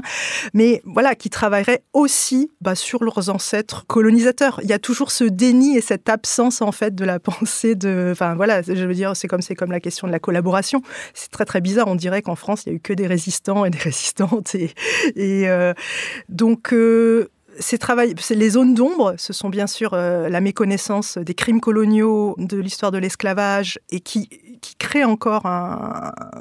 Speaker 2: mais voilà, qui travailleraient aussi bah, sur leurs ancêtres colonisateurs. Il y a toujours ce déni et cette absence en fait de la [laughs] pensée de, enfin voilà je veux dire, c'est comme comme la question de la collaboration. C'est très très bizarre. On dirait qu'en France, il y a eu que des résistants et des [laughs] résistantes, et, et euh, donc. Euh, ces travail, les zones d'ombre, ce sont bien sûr euh, la méconnaissance des crimes coloniaux, de l'histoire de l'esclavage, et qui, qui crée encore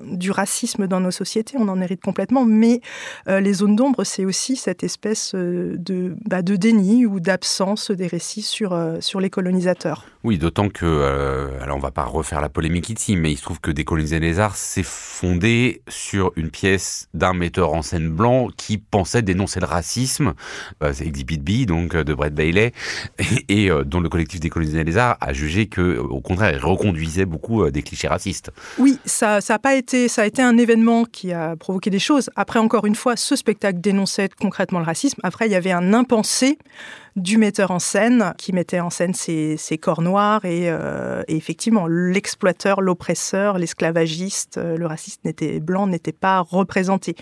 Speaker 2: du racisme dans nos sociétés. On en hérite complètement. Mais euh, les zones d'ombre, c'est aussi cette espèce euh, de, bah, de déni ou d'absence des récits sur, euh, les colonisateurs.
Speaker 1: Oui, d'autant que, alors on va pas refaire la polémique ici, mais il se trouve que Décoloniser les arts, c'est fondé sur une pièce d'un metteur en scène blanc qui pensait dénoncer le racisme. c'est Exhibit B, donc de Brett Bailey, et, et dont le collectif Décoloniser les arts a jugé que, au contraire, il reconduisait beaucoup des clichés
Speaker 2: Oui, ça a été un événement qui a provoqué des choses. Après, encore une fois, ce spectacle dénonçait concrètement le racisme. Après, il y avait un impensé du metteur en scène qui mettait en scène ses, corps noirs et, euh, et effectivement l'exploiteur, l'oppresseur, l'esclavagiste, euh, le raciste n'était blanc n'était pas représenté.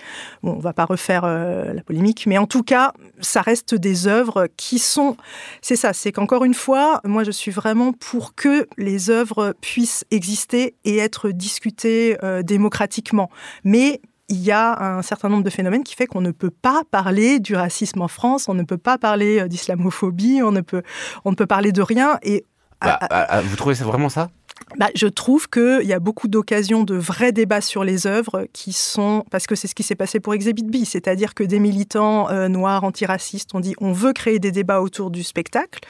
Speaker 2: Bon, on va pas refaire euh, la polémique, mais en tout cas, ça reste des œuvres qui sont, c'est ça, c'est qu'encore une fois, moi je suis vraiment pour que les œuvres puissent exister et être discutées démocratiquement, mais il y a un certain nombre de phénomènes qui fait qu'on ne peut pas parler du racisme en France, on ne peut pas parler euh, d'islamophobie, on ne peut, on ne peut parler de rien. Et
Speaker 1: bah, à, vous trouvez ça vraiment ça?
Speaker 2: Bah, je trouve qu'il y a beaucoup d'occasions de vrais débats sur les œuvres qui sont, parce que c'est ce qui s'est passé pour Exhibit B, c'est-à-dire que des militants euh, noirs antiracistes ont dit on veut créer des débats autour du spectacle.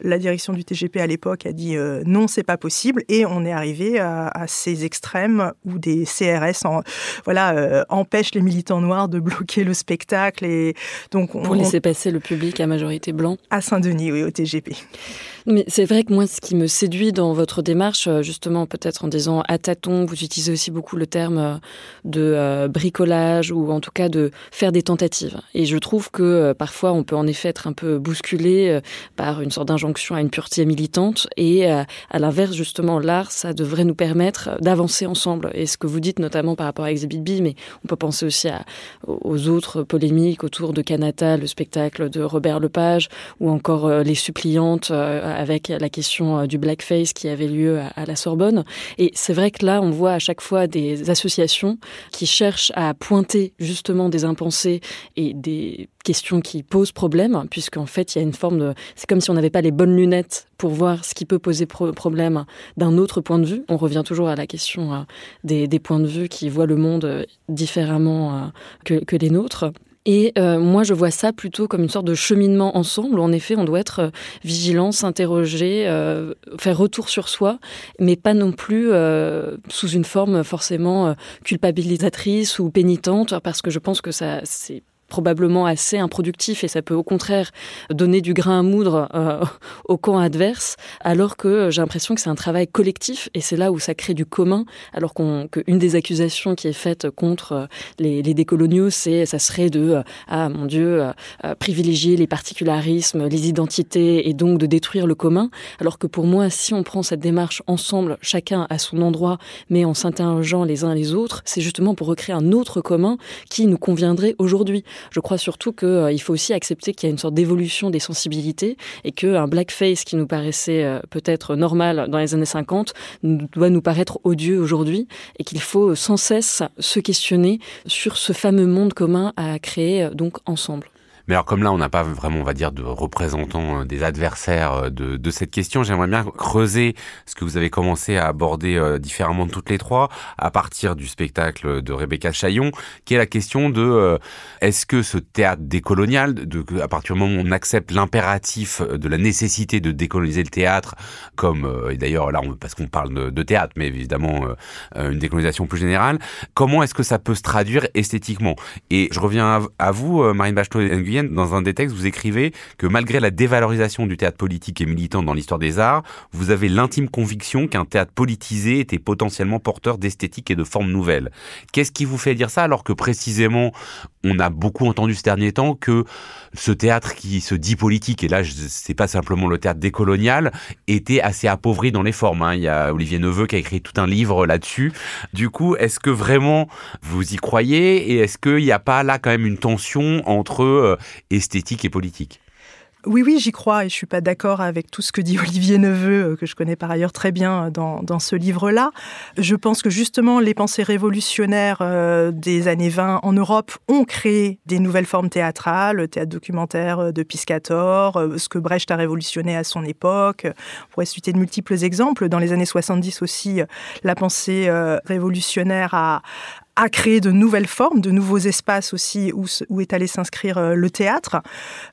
Speaker 2: La direction du TGP à l'époque a dit euh, non, c'est pas possible, et on est arrivé à, à, ces extrêmes où des CRS en, voilà, euh, empêchent les militants noirs de bloquer le spectacle. Et donc
Speaker 3: on, pour laisser passer le public à majorité blanc.
Speaker 2: À Saint-Denis, oui, au TGP.
Speaker 3: Mais c'est vrai que moi, ce qui me séduit dans votre démarche, euh, justement, peut-être en disant à tâtons, vous utilisez aussi beaucoup le terme euh, de euh, bricolage ou en tout cas de faire des tentatives. Et je trouve que parfois, on peut en effet être un peu bousculé par une sorte d'injonction à une pureté militante. Et à l'inverse, justement, l'art, ça devrait nous permettre d'avancer ensemble. Et ce que vous dites, notamment par rapport à Exhibit B, mais on peut penser aussi aux autres polémiques autour de Canata, le spectacle de Robert Lepage, ou encore Les Suppliantes avec la question du blackface qui avait lieu à, la Sorbonne. Et c'est vrai que là, on voit à chaque fois des associations qui cherchent à pointer justement des impensés et des questions qui posent problème, puisqu'en fait, il y a une forme de... C'est comme si on n'avait pas les bonnes lunettes pour voir ce qui peut poser pro problème d'un autre point de vue. On revient toujours à la question euh, des, points de vue qui voient le monde différemment euh, que les nôtres. Et euh, moi, je vois ça plutôt comme une sorte de cheminement ensemble. En effet, on doit être euh, vigilant, s'interroger, euh, faire retour sur soi, mais pas non plus sous une forme forcément culpabilisatrice ou pénitente, parce que je pense que ça, c'est probablement assez improductif et ça peut au contraire donner du grain à moudre euh, [laughs] au camp adverse, alors que j'ai l'impression que c'est un travail collectif et c'est là où ça crée du commun, alors qu'une des accusations qui est faite contre euh, les, décoloniaux, c'est ça serait de euh, ah mon Dieu privilégier les particularismes, les identités et donc de détruire le commun, alors que pour moi, si on prend cette démarche ensemble, chacun à son endroit, mais en s'interrogeant les uns les autres, c'est justement pour recréer un autre commun qui nous conviendrait aujourd'hui. Je crois surtout qu'il euh, faut aussi accepter qu'il y a une sorte d'évolution des sensibilités et qu'un blackface qui nous paraissait euh, peut-être normal dans les années 50 doit nous paraître odieux aujourd'hui et qu'il faut sans cesse se questionner sur ce fameux monde commun à créer euh, donc ensemble.
Speaker 1: Mais alors comme là, on n'a pas vraiment, on va dire, de représentants euh, des adversaires euh, de, cette question, j'aimerais bien creuser ce que vous avez commencé à aborder euh, différemment toutes les trois, à partir du spectacle de Rebecca Chaillon, qui est la question de est-ce que ce théâtre décolonial, à partir du moment où on accepte l'impératif de la nécessité de décoloniser le théâtre, comme, et d'ailleurs là, parce qu'on parle de, théâtre, mais évidemment une décolonisation plus générale, comment est-ce que ça peut se traduire esthétiquement? Et je reviens à, vous, Marine Bachelot dans un des textes, vous écrivez que malgré la dévalorisation du théâtre politique et militant dans l'histoire des arts, vous avez l'intime conviction qu'un théâtre politisé était potentiellement porteur d'esthétique et de formes nouvelles. Qu'est-ce qui vous fait dire ça alors que précisément, on a beaucoup entendu ces derniers temps que ce théâtre qui se dit politique, et là, c'est pas simplement le théâtre décolonial, était assez appauvri dans les formes. Hein. Il y a Olivier Neveu qui a écrit tout un livre là-dessus. Du coup, est-ce que vraiment vous y croyez et est-ce qu'il n'y a pas là quand même une tension entre euh, esthétique et politique?
Speaker 2: Oui, oui, j'y crois et je suis pas d'accord avec tout ce que dit [laughs] Olivier Neveu, euh, que je connais par ailleurs très bien dans, dans ce livre-là. Je pense que justement, les pensées révolutionnaires euh, des années 20 en Europe ont créé des nouvelles formes théâtrales, le théâtre documentaire euh, de Piscator, ce que Brecht a révolutionné à son époque. On pourrait citer de multiples exemples. Dans les années 70 aussi, la pensée révolutionnaire a, a créé de nouvelles formes, de nouveaux espaces aussi où, où est allé s'inscrire euh, le théâtre,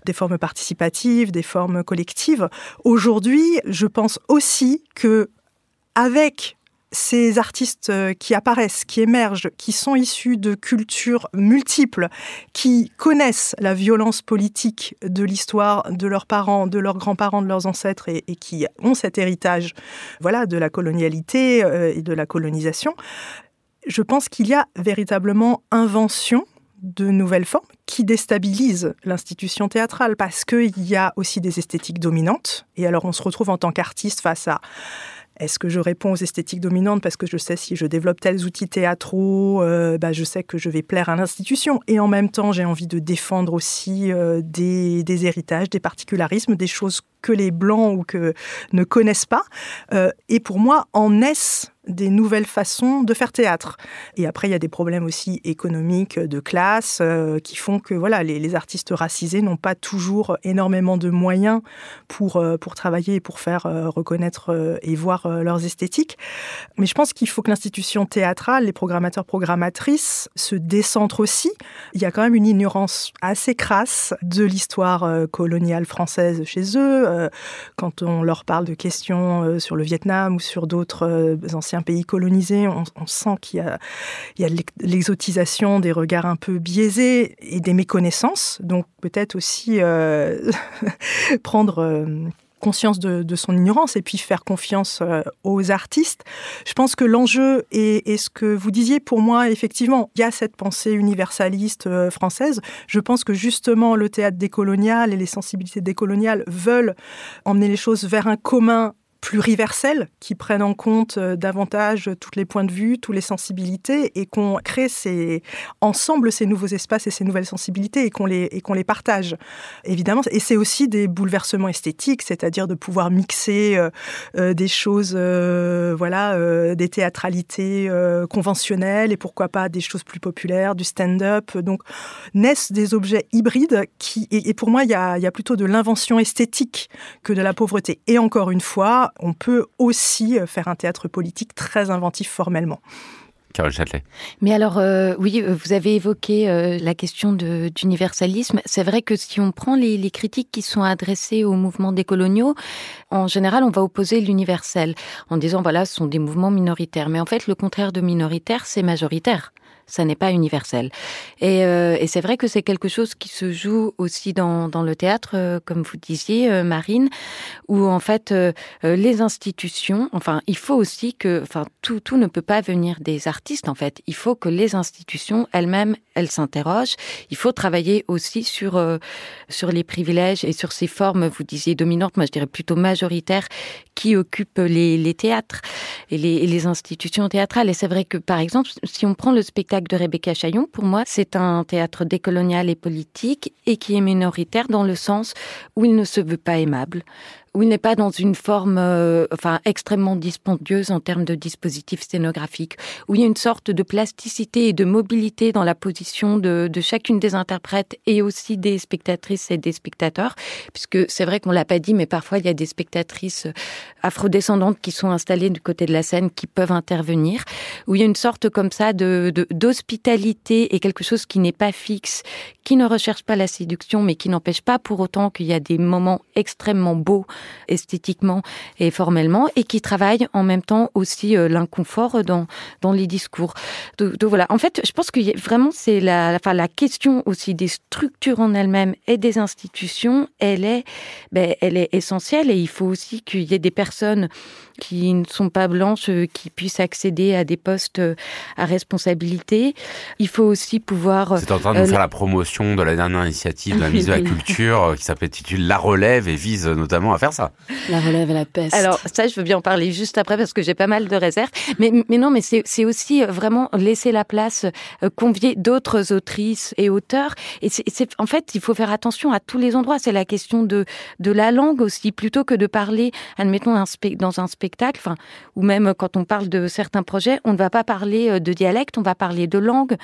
Speaker 2: des formes participatives, des formes collectives. Aujourd'hui, je pense aussi que avec ces artistes euh, qui apparaissent, qui émergent, qui sont issus de cultures multiples, qui connaissent la violence politique de l'histoire de leurs parents, de leurs grands-parents, de leurs ancêtres et, et, qui ont cet héritage, voilà, de la colonialité euh, et de la colonisation, je pense qu'il y a véritablement invention de nouvelles formes qui déstabilisent l'institution théâtrale parce qu'il y a aussi des esthétiques dominantes. Et alors on se retrouve en tant qu'artiste face à est-ce que je réponds aux esthétiques dominantes parce que je sais si je développe tels outils théâtraux, euh, bah, je sais que je vais plaire à l'institution. Et en même temps, j'ai envie de défendre aussi euh, des, héritages, des particularismes, des choses que les blancs ou que ne connaissent pas. Euh, et pour moi, en naissent des nouvelles façons de faire théâtre. Et après, il y a des problèmes aussi économiques, de classe, euh, qui font que voilà, les, artistes racisés n'ont pas toujours énormément de moyens pour, euh, pour travailler et pour faire reconnaître et voir leurs esthétiques. Mais je pense qu'il faut que l'institution théâtrale, les programmateurs, programmatrices, se décentrent aussi. Il y a quand même une ignorance assez crasse de l'histoire coloniale française chez eux, euh, quand on leur parle de questions euh, sur le Vietnam ou sur d'autres euh, anciens pays colonisés, on, sent qu'il y a, il y a l'exotisation, des regards un peu biaisés et des méconnaissances. Donc peut-être aussi [laughs] prendre conscience de, son ignorance et puis faire confiance aux artistes. Je pense que l'enjeu est, ce que vous disiez pour moi, effectivement, il y a cette pensée universaliste française. Je pense que justement le théâtre décolonial et les sensibilités décoloniales veulent emmener les choses vers un commun pluriversels qui prennent en compte euh, davantage tous les points de vue, toutes les sensibilités et qu'on crée ces, ensemble ces nouveaux espaces et ces nouvelles sensibilités et qu'on les, les partage, évidemment. Et c'est aussi des bouleversements esthétiques, c'est-à-dire de pouvoir mixer euh, euh, des choses, voilà, des théâtralités conventionnelles et pourquoi pas des choses plus populaires, du stand-up. Donc naissent des objets hybrides qui, et, pour moi, il y a, y a plutôt de l'invention esthétique que de la pauvreté. Et encore une fois, on peut aussi faire un théâtre politique très inventif formellement.
Speaker 1: Carole Châtelet.
Speaker 4: Mais alors, euh, oui, euh, vous avez évoqué euh, la question d'universalisme. C'est vrai que si on prend les, les, critiques qui sont adressées aux mouvements décoloniaux, en général, on va opposer l'universel en disant, voilà, ce sont des mouvements minoritaires. Mais en fait, le contraire de minoritaire, c'est majoritaire ça n'est pas universel. Et, euh, et c'est vrai que c'est quelque chose qui se joue aussi dans, le théâtre, euh, comme vous disiez, euh, Marine, où en fait les institutions, enfin, il faut aussi que, enfin, tout, tout ne peut pas venir des artistes. En fait, il faut que les institutions elles-mêmes, elles s'interrogent. Il faut travailler aussi sur sur les privilèges et sur ces formes, vous disiez dominantes, moi je dirais plutôt majoritaires, qui occupent les, les théâtres et les, et les institutions théâtrales. Et c'est vrai que, par exemple, si on prend le spectacle de Rebecca Chaillon, pour moi, c'est un théâtre décolonial et politique et qui est minoritaire dans le sens où il ne se veut pas aimable, où il n'est pas dans une forme euh, enfin extrêmement dispendieuse en termes de dispositifs scénographiques, où il y a une sorte de plasticité et de mobilité dans la position de, de chacune des interprètes et aussi des spectatrices et des spectateurs, puisque c'est vrai qu'on l'a pas dit, mais parfois il y a des spectatrices afrodescendantes qui sont installées du côté de la scène qui peuvent intervenir, où il y a une sorte comme ça de d'hospitalité et quelque chose qui n'est pas fixe, qui ne recherche pas la séduction, mais qui n'empêche pas pour autant qu'il y a des moments extrêmement beaux esthétiquement et formellement, et qui travaille en même temps aussi euh, l'inconfort dans, dans les discours. Donc, voilà, en fait, je pense que vraiment c'est la, enfin, la question aussi des structures en elles-mêmes et des institutions, elle est, ben, elle est essentielle et il faut aussi qu'il y ait des personnes qui ne sont pas blanches euh, qui puissent accéder à des postes euh, à responsabilité. Il faut aussi pouvoir...
Speaker 1: C'est en train de nous faire la promotion de la dernière initiative de la mise de la [laughs] culture qui s'intitule La Relève et vise notamment à faire ça.
Speaker 3: La relève et la peste.
Speaker 4: Alors ça, je veux bien en parler juste après parce que j'ai pas mal de réserves. Mais, mais non, mais c'est aussi euh, vraiment laisser la place, euh, convier d'autres autrices et auteurs. Et c'est en fait, il faut faire attention à tous les endroits. C'est la question de de la langue aussi, plutôt que de parler, admettons, un dans un spectacle, enfin, ou même quand on parle de certains projets, on ne va pas parler euh, de dialecte, on va parler de langue,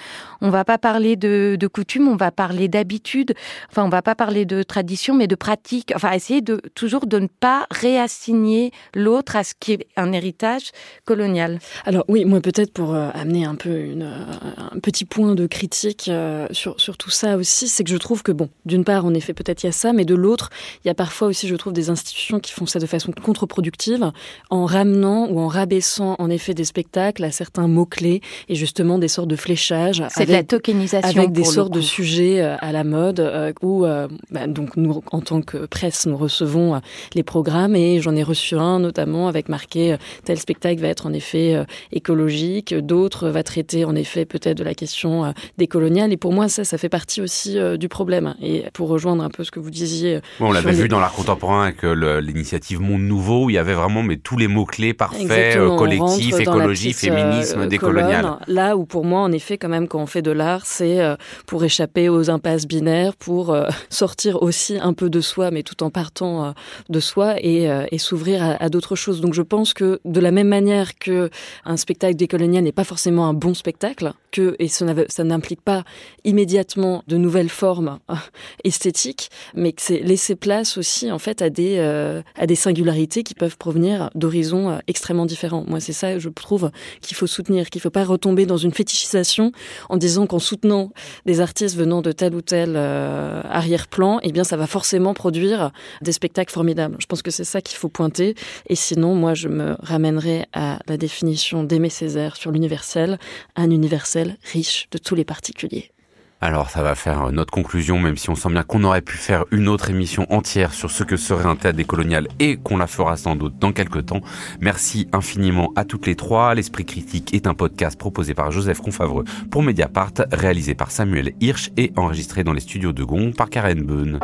Speaker 4: on va pas parler de, de coutume, on va parler d'habitude. Enfin, on va pas parler de tradition, mais de pratique. Enfin, essayer de toujours de ne pas réassigner l'autre à ce qui est un héritage colonial.
Speaker 3: Alors oui, moi peut-être pour euh, amener un peu une, euh, un petit point de critique euh, sur, sur tout ça aussi, c'est que je trouve que bon, d'une part en effet peut-être il y a ça, mais de l'autre, il y a parfois aussi je trouve des institutions qui font ça de façon contre-productive en ramenant ou en rabaissant en effet des spectacles à certains mots-clés et justement des sortes de fléchages.
Speaker 4: C'est de la tokenisation.
Speaker 3: Avec des sortes de sujets à la mode où bah, donc nous en tant que presse nous recevons les programmes et j'en ai reçu un notamment avec marqué euh, tel spectacle va être en effet euh, écologique, d'autres va traiter en effet peut-être de la question euh, décoloniale et pour moi ça ça fait partie aussi du problème et pour rejoindre un peu ce que vous disiez.
Speaker 1: Bon, on l'avait vu dans l'art contemporain avec l'initiative Monde Nouveau où il y avait vraiment mais tous les mots clés parfaits collectif, écologie, féminisme, décolonial.
Speaker 3: Là où pour moi en effet quand même quand on fait de l'art c'est pour échapper aux impasses binaires, pour [laughs] sortir aussi un peu de soi mais tout en partant de soi et, euh, s'ouvrir à, d'autres choses. Donc je pense que de la même manière que un spectacle décolonial n'est pas forcément un bon spectacle, que et ça n'implique pas immédiatement de nouvelles formes euh, esthétiques, mais que c'est laisser place aussi en fait à des euh, à des singularités qui peuvent provenir d'horizons extrêmement différents. Moi, c'est ça, je trouve qu'il faut soutenir, qu'il faut pas retomber dans une fétichisation en disant qu'en soutenant des artistes venant de tel ou tel arrière-plan, eh bien, ça va forcément produire des spectacles formidables. Je pense que c'est ça qu'il faut pointer. Et sinon, moi, je me ramènerai à la définition d'Aimé Césaire sur l'universel, un universel riche de tous les particuliers.
Speaker 1: Alors ça va faire notre conclusion, même si on sent bien qu'on aurait pu faire une autre émission entière sur ce que serait un théâtre décolonial et qu'on la fera sans doute dans quelques temps. Merci infiniment à toutes les trois. L'Esprit Critique est un podcast proposé par Joseph Confavreux pour Mediapart, réalisé par Samuel Hirsch et enregistré dans les studios de Gond par Karen Beun.